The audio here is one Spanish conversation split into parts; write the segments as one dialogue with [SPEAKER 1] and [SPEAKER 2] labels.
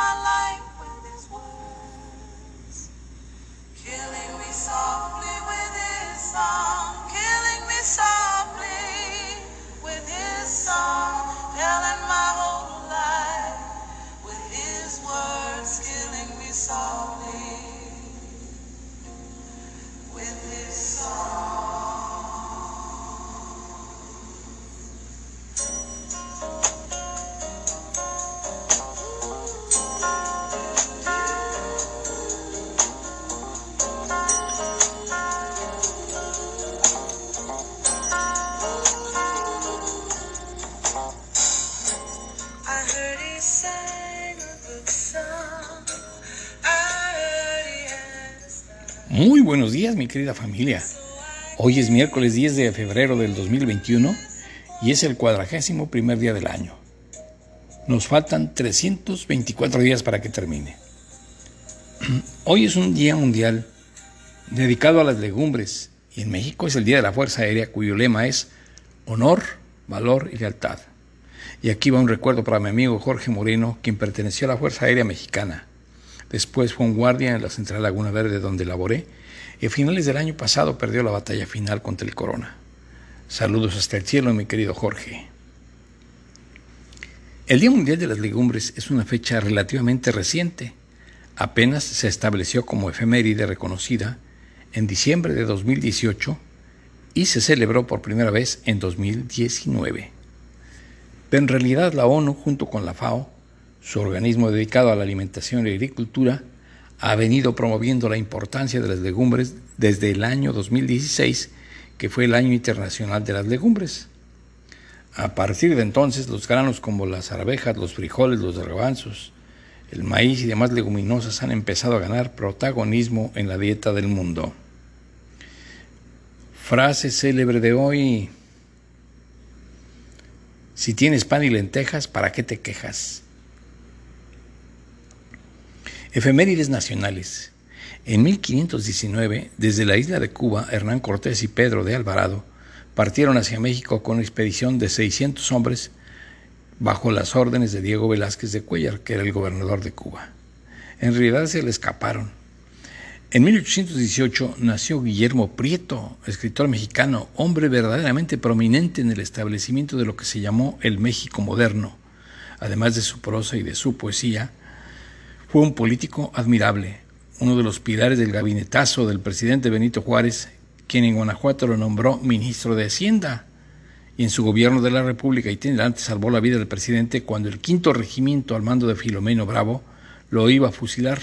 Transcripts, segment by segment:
[SPEAKER 1] Muy buenos días, mi querida familia. Hoy es miércoles 10 de febrero del 2021 y es el cuadragésimo primer día del año. Nos faltan 324 días para que termine. Hoy es un día mundial dedicado a las legumbres y en México es el Día de la Fuerza Aérea cuyo lema es honor, valor y lealtad. Y aquí va un recuerdo para mi amigo Jorge Moreno, quien perteneció a la Fuerza Aérea Mexicana Después fue un guardia en la Central Laguna Verde donde laboré y a finales del año pasado perdió la batalla final contra el Corona. Saludos hasta el cielo, mi querido Jorge. El Día Mundial de las Legumbres es una fecha relativamente reciente. Apenas se estableció como efeméride reconocida en diciembre de 2018 y se celebró por primera vez en 2019. Pero en realidad la ONU, junto con la FAO, su organismo dedicado a la alimentación y agricultura, ha venido promoviendo la importancia de las legumbres desde el año 2016, que fue el año internacional de las legumbres. A partir de entonces, los granos como las arvejas, los frijoles, los garbanzos, el maíz y demás leguminosas han empezado a ganar protagonismo en la dieta del mundo. Frase célebre de hoy. Si tienes pan y lentejas, ¿para qué te quejas? Efemérides nacionales. En 1519, desde la isla de Cuba, Hernán Cortés y Pedro de Alvarado partieron hacia México con una expedición de 600 hombres bajo las órdenes de Diego Velázquez de Cuellar, que era el gobernador de Cuba. En realidad se le escaparon. En 1818 nació Guillermo Prieto, escritor mexicano, hombre verdaderamente prominente en el establecimiento de lo que se llamó el México moderno. Además de su prosa y de su poesía, fue un político admirable, uno de los pilares del gabinetazo del presidente Benito Juárez, quien en Guanajuato lo nombró ministro de Hacienda. Y en su gobierno de la República itinerante salvó la vida del presidente cuando el quinto regimiento al mando de Filomeno Bravo lo iba a fusilar.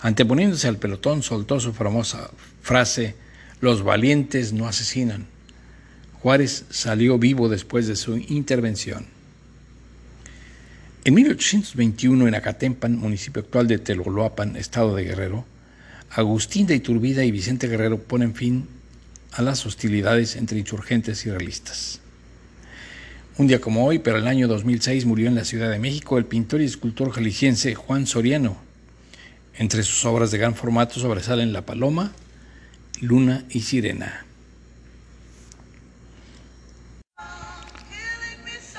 [SPEAKER 1] Anteponiéndose al pelotón, soltó su famosa frase, los valientes no asesinan. Juárez salió vivo después de su intervención. En 1821, en Acatempan, municipio actual de Teloloapan, estado de Guerrero, Agustín de Iturbida y Vicente Guerrero ponen fin a las hostilidades entre insurgentes y realistas. Un día como hoy, pero el año 2006, murió en la Ciudad de México el pintor y escultor jalisciense Juan Soriano. Entre sus obras de gran formato sobresalen La Paloma, Luna y Sirena.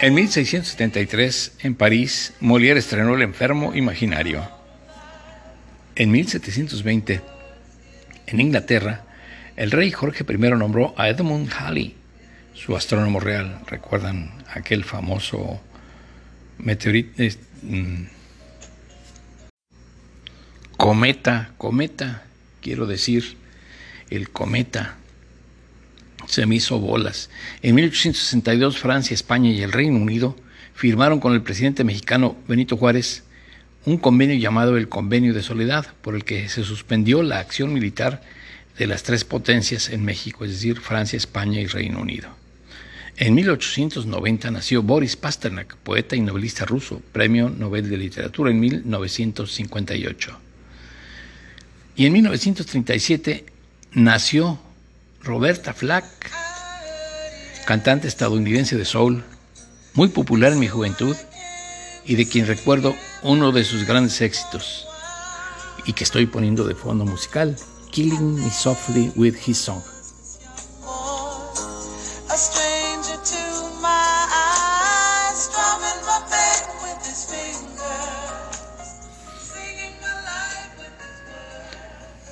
[SPEAKER 1] En 1673, en París, Molière estrenó El enfermo imaginario. En 1720, en Inglaterra, el rey Jorge I nombró a Edmund Halley, su astrónomo real. ¿Recuerdan aquel famoso meteorito? Mm, cometa, cometa, quiero decir, el cometa se me hizo bolas. En 1862 Francia, España y el Reino Unido firmaron con el presidente mexicano Benito Juárez un convenio llamado el Convenio de Soledad, por el que se suspendió la acción militar de las tres potencias en México, es decir, Francia, España y Reino Unido. En 1890 nació Boris Pasternak, poeta y novelista ruso, Premio Nobel de Literatura en 1958. Y en 1937 nació Roberta Flack, cantante estadounidense de soul, muy popular en mi juventud y de quien recuerdo uno de sus grandes éxitos y que estoy poniendo de fondo musical, Killing Me Softly with His Song.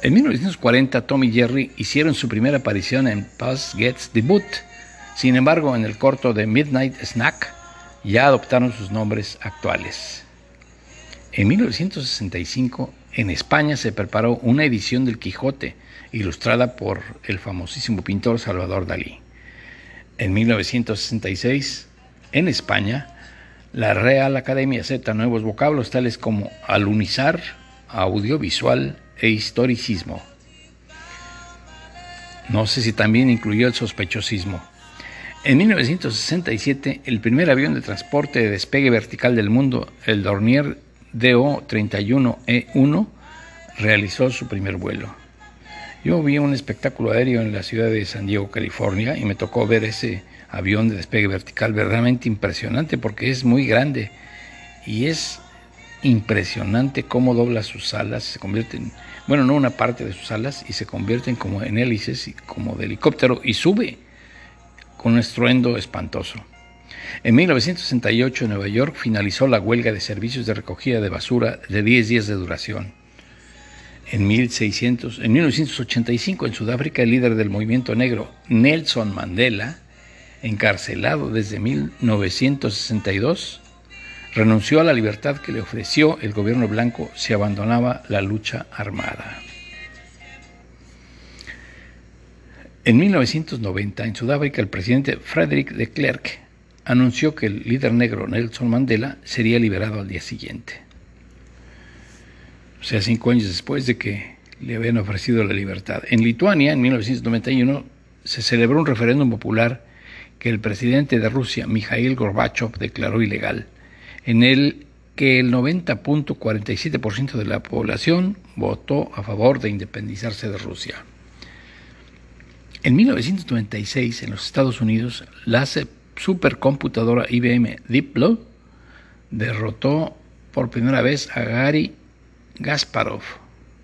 [SPEAKER 1] En 1940, Tom y Jerry hicieron su primera aparición en Puss Gets the Boot. Sin embargo, en el corto de Midnight Snack ya adoptaron sus nombres actuales. En 1965, en España se preparó una edición del Quijote, ilustrada por el famosísimo pintor Salvador Dalí. En 1966, en España, la Real Academia acepta nuevos vocablos tales como alunizar, audiovisual e historicismo. No sé si también incluyó el sospechosismo. En 1967, el primer avión de transporte de despegue vertical del mundo, el Dornier DO-31E1, realizó su primer vuelo. Yo vi un espectáculo aéreo en la ciudad de San Diego, California, y me tocó ver ese avión de despegue vertical verdaderamente impresionante porque es muy grande y es impresionante cómo dobla sus alas, se convierten, bueno, no una parte de sus alas, y se convierten como en hélices, como de helicóptero, y sube con un estruendo espantoso. En 1968 Nueva York finalizó la huelga de servicios de recogida de basura de 10 días de duración. En, 1600, en 1985 en Sudáfrica el líder del movimiento negro, Nelson Mandela, encarcelado desde 1962, renunció a la libertad que le ofreció el gobierno blanco si abandonaba la lucha armada. En 1990, en Sudáfrica, el presidente Frederick de Klerk anunció que el líder negro Nelson Mandela sería liberado al día siguiente. O sea, cinco años después de que le habían ofrecido la libertad. En Lituania, en 1991, se celebró un referéndum popular que el presidente de Rusia, Mikhail Gorbachev, declaró ilegal, en el que el 90.47% de la población votó a favor de independizarse de Rusia. En 1996, en los Estados Unidos, la supercomputadora IBM Deep Blue derrotó por primera vez a Gary Gasparov,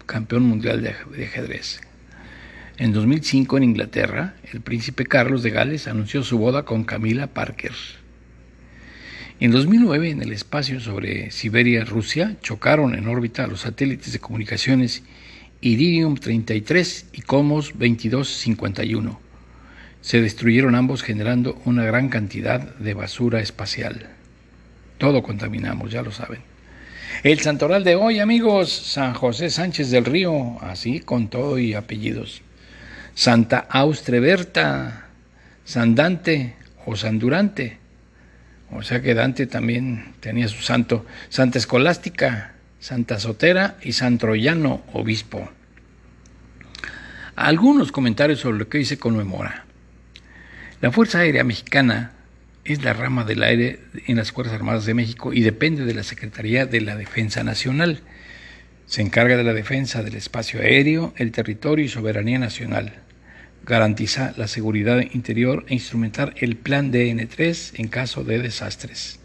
[SPEAKER 1] campeón mundial de ajedrez. En 2005 en Inglaterra, el príncipe Carlos de Gales anunció su boda con Camila Parker. En 2009, en el espacio sobre Siberia, Rusia, chocaron en órbita los satélites de comunicaciones Iridium 33 y Comos 2251. Se destruyeron ambos generando una gran cantidad de basura espacial. Todo contaminamos, ya lo saben. El santoral de hoy, amigos, San José Sánchez del Río, así con todo y apellidos. Santa Austreberta, San Dante o San Durante. O sea que Dante también tenía su santo. Santa Escolástica, Santa Sotera y San Troyano, obispo. Algunos comentarios sobre lo que hoy conmemora. La Fuerza Aérea Mexicana es la rama del aire en las Fuerzas Armadas de México y depende de la Secretaría de la Defensa Nacional. Se encarga de la defensa del espacio aéreo, el territorio y soberanía nacional. Garantiza la seguridad interior e instrumentar el plan DN3 en caso de desastres.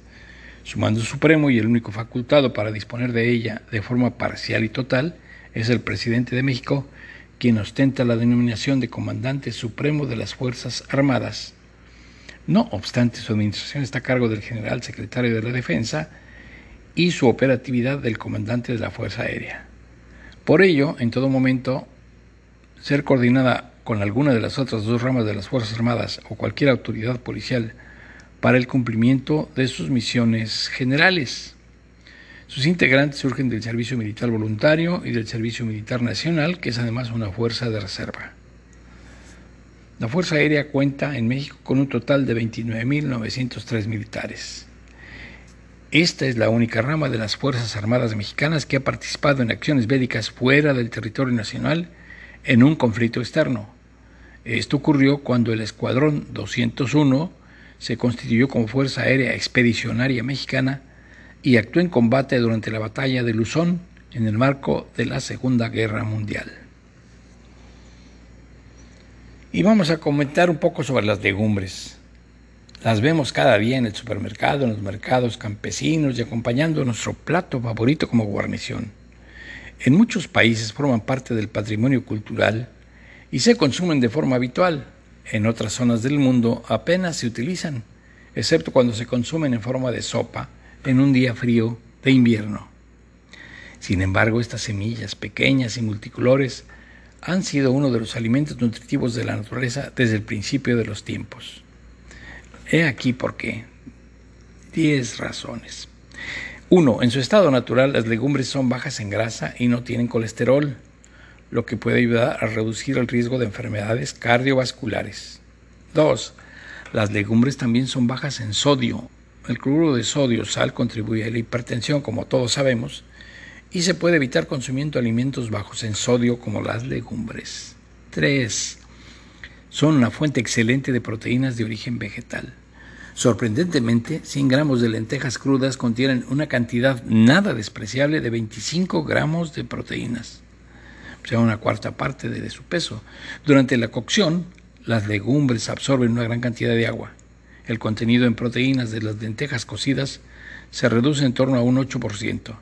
[SPEAKER 1] Su mando supremo y el único facultado para disponer de ella de forma parcial y total es el presidente de México, quien ostenta la denominación de comandante supremo de las Fuerzas Armadas. No obstante, su administración está a cargo del general secretario de la Defensa y su operatividad del comandante de la Fuerza Aérea. Por ello, en todo momento, ser coordinada con alguna de las otras dos ramas de las Fuerzas Armadas o cualquier autoridad policial para el cumplimiento de sus misiones generales. Sus integrantes surgen del Servicio Militar Voluntario y del Servicio Militar Nacional, que es además una fuerza de reserva. La Fuerza Aérea cuenta en México con un total de 29.903 militares. Esta es la única rama de las Fuerzas Armadas mexicanas que ha participado en acciones bélicas fuera del territorio nacional en un conflicto externo. Esto ocurrió cuando el Escuadrón 201 se constituyó como Fuerza Aérea Expedicionaria Mexicana y actuó en combate durante la batalla de Luzón en el marco de la Segunda Guerra Mundial. Y vamos a comentar un poco sobre las legumbres. Las vemos cada día en el supermercado, en los mercados campesinos y acompañando nuestro plato favorito como guarnición. En muchos países forman parte del patrimonio cultural y se consumen de forma habitual. En otras zonas del mundo apenas se utilizan, excepto cuando se consumen en forma de sopa en un día frío de invierno. Sin embargo, estas semillas pequeñas y multicolores han sido uno de los alimentos nutritivos de la naturaleza desde el principio de los tiempos. He aquí por qué. Diez razones. 1. En su estado natural, las legumbres son bajas en grasa y no tienen colesterol, lo que puede ayudar a reducir el riesgo de enfermedades cardiovasculares. 2. Las legumbres también son bajas en sodio. El cloruro de sodio, sal, contribuye a la hipertensión, como todos sabemos, y se puede evitar consumiendo alimentos bajos en sodio como las legumbres. 3. Son una fuente excelente de proteínas de origen vegetal. Sorprendentemente, 100 gramos de lentejas crudas contienen una cantidad nada despreciable de 25 gramos de proteínas, sea, una cuarta parte de, su peso. Durante la cocción, las legumbres absorben una gran cantidad de agua. El contenido en proteínas de las lentejas cocidas se reduce en torno a un 8%.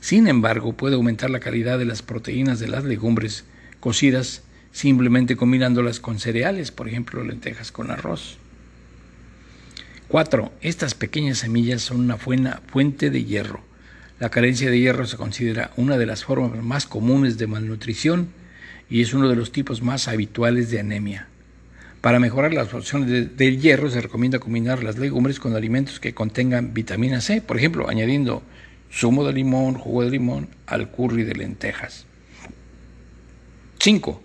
[SPEAKER 1] Sin embargo, puede aumentar la calidad de las proteínas de las legumbres cocidas simplemente combinándolas con cereales, por ejemplo, lentejas con arroz. 4. Estas pequeñas semillas son una buena fuente de hierro. La carencia de hierro se considera una de las formas más comunes de malnutrición y es uno de los tipos más habituales de anemia. Para mejorar la absorción del hierro se recomienda combinar las legumbres con alimentos que contengan vitamina C, por ejemplo, añadiendo zumo de limón, jugo de limón al curry de lentejas. 5.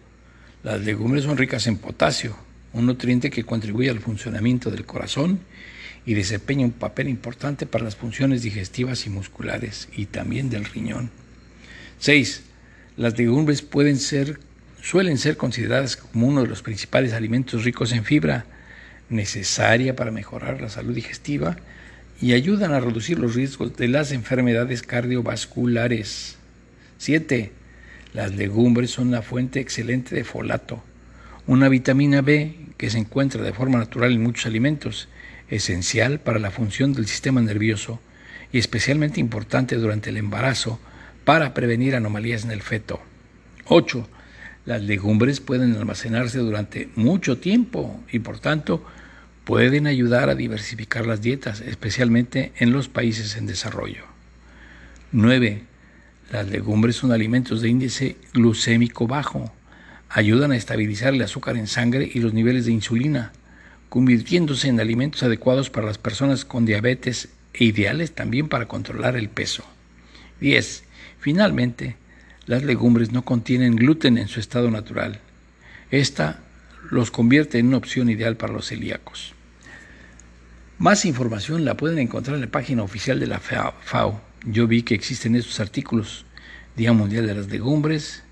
[SPEAKER 1] Las legumbres son ricas en potasio, un nutriente que contribuye al funcionamiento del corazón y desempeña un papel importante para las funciones digestivas y musculares y también del riñón. 6. Las legumbres pueden ser, suelen ser consideradas como uno de los principales alimentos ricos en fibra, necesaria para mejorar la salud digestiva y ayudan a reducir los riesgos de las enfermedades cardiovasculares. 7. Las legumbres son una fuente excelente de folato, una vitamina B que se encuentra de forma natural en muchos alimentos, esencial para la función del sistema nervioso y especialmente importante durante el embarazo para prevenir anomalías en el feto. 8. Las legumbres pueden almacenarse durante mucho tiempo y por tanto pueden ayudar a diversificar las dietas, especialmente en los países en desarrollo. 9. Las legumbres son alimentos de índice glucémico bajo ayudan a estabilizar el azúcar en sangre y los niveles de insulina, convirtiéndose en alimentos adecuados para las personas con diabetes e ideales también para controlar el peso. 10. Finalmente, las legumbres no contienen gluten en su estado natural. Esta los convierte en una opción ideal para los celíacos. Más información la pueden encontrar en la página oficial de la FAO. Yo vi que existen estos artículos, Día Mundial de las Legumbres,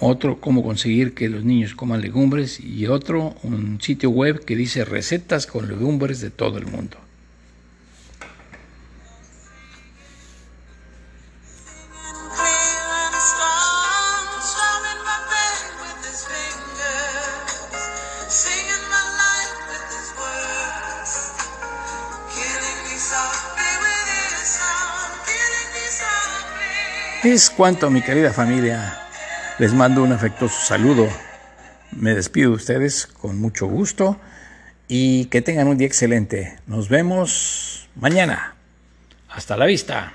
[SPEAKER 1] otro cómo conseguir que los niños coman legumbres y otro un sitio web que dice recetas con legumbres de todo el mundo. Es cuanto, mi querida familia. Les mando un afectuoso saludo. Me despido de ustedes con mucho gusto y que tengan un día excelente. Nos vemos mañana. Hasta la vista.